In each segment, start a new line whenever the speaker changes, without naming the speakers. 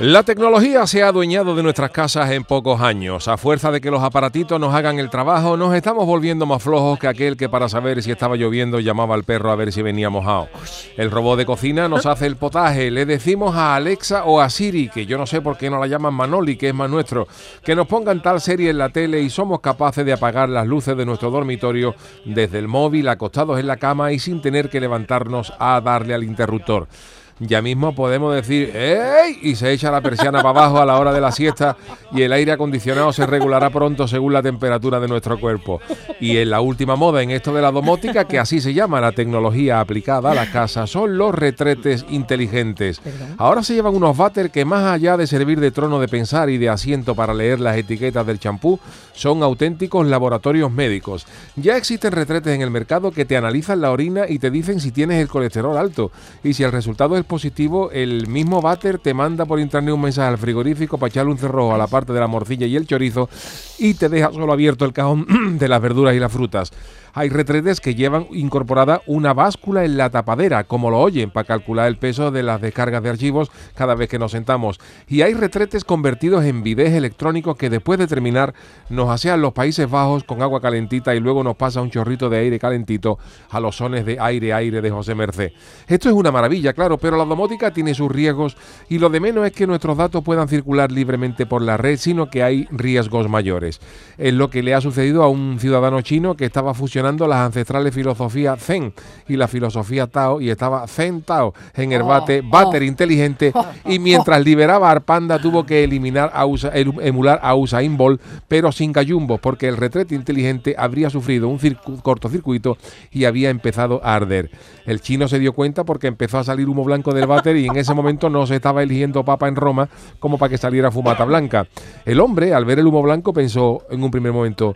La tecnología se ha adueñado de nuestras casas en pocos años. A fuerza de que los aparatitos nos hagan el trabajo, nos estamos volviendo más flojos que aquel que para saber si estaba lloviendo llamaba al perro a ver si venía mojado. El robot de cocina nos hace el potaje. Le decimos a Alexa o a Siri, que yo no sé por qué no la llaman Manoli, que es más nuestro, que nos pongan tal serie en la tele y somos capaces de apagar las luces de nuestro dormitorio desde el móvil, acostados en la cama y sin tener que levantarnos a darle al interruptor ya mismo podemos decir ¡Ey! y se echa la persiana para abajo a la hora de la siesta y el aire acondicionado se regulará pronto según la temperatura de nuestro cuerpo. Y en la última moda en esto de la domótica, que así se llama la tecnología aplicada a la casa, son los retretes inteligentes. Ahora se llevan unos váter que más allá de servir de trono de pensar y de asiento para leer las etiquetas del champú, son auténticos laboratorios médicos. Ya existen retretes en el mercado que te analizan la orina y te dicen si tienes el colesterol alto y si el resultado es positivo, el mismo váter te manda por internet un mensaje al frigorífico para echarle un cerrojo a la parte de la morcilla y el chorizo y te deja solo abierto el cajón de las verduras y las frutas. Hay retretes que llevan incorporada una báscula en la tapadera, como lo oyen, para calcular el peso de las descargas de archivos cada vez que nos sentamos. Y hay retretes convertidos en bidés electrónicos que después de terminar nos asean los Países Bajos con agua calentita y luego nos pasa un chorrito de aire calentito a los sones de aire aire de José Merced. Esto es una maravilla, claro, pero la domótica tiene sus riesgos y lo de menos es que nuestros datos puedan circular libremente por la red, sino que hay riesgos mayores. Es lo que le ha sucedido a un ciudadano chino que estaba fusionando las ancestrales filosofías Zen y la filosofía Tao y estaba Zen Tao en el bate, oh, oh. inteligente y mientras liberaba a Arpanda tuvo que eliminar a emular a Usain Bolt pero sin gallumbos porque el retrete inteligente habría sufrido un cortocircuito y había empezado a arder. El chino se dio cuenta porque empezó a salir humo blanco del váter y en ese momento no se estaba eligiendo papa en Roma como para que saliera fumata blanca. El hombre, al ver el humo blanco, pensó en un primer momento,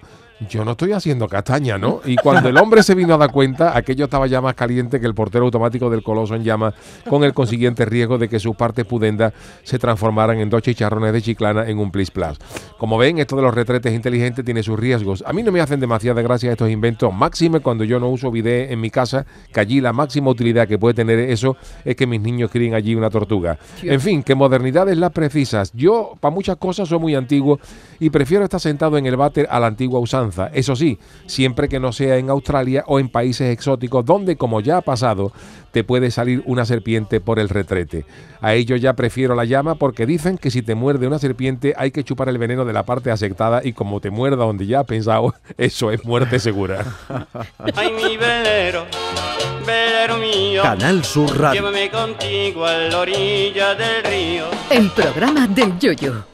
yo no estoy haciendo castaña, ¿no? Y cuando el hombre se vino a dar cuenta, aquello estaba ya más caliente que el portero automático del Coloso en llamas, con el consiguiente riesgo de que sus partes pudendas se transformaran en dos chicharrones de chiclana en un plis plas. Como ven, esto de los retretes inteligentes tiene sus riesgos. A mí no me hacen demasiada gracia estos inventos, máxime cuando yo no uso video en mi casa, que allí la máxima utilidad que puede tener eso es que mis niños críen allí una tortuga. En fin, que modernidades las precisas. Yo, para muchas cosas, soy muy antiguo y prefiero estar sentado en el váter a la antigua usanza eso sí, siempre que no sea en Australia o en países exóticos donde, como ya ha pasado, te puede salir una serpiente por el retrete. A ello ya prefiero la llama porque dicen que si te muerde una serpiente hay que chupar el veneno de la parte aceptada y como te muerda donde ya ha pensado, eso es muerte segura.
Ay, mi velero, velero mío.
Canal Sur
Llévame contigo a la orilla del río.
El programa del yoyo.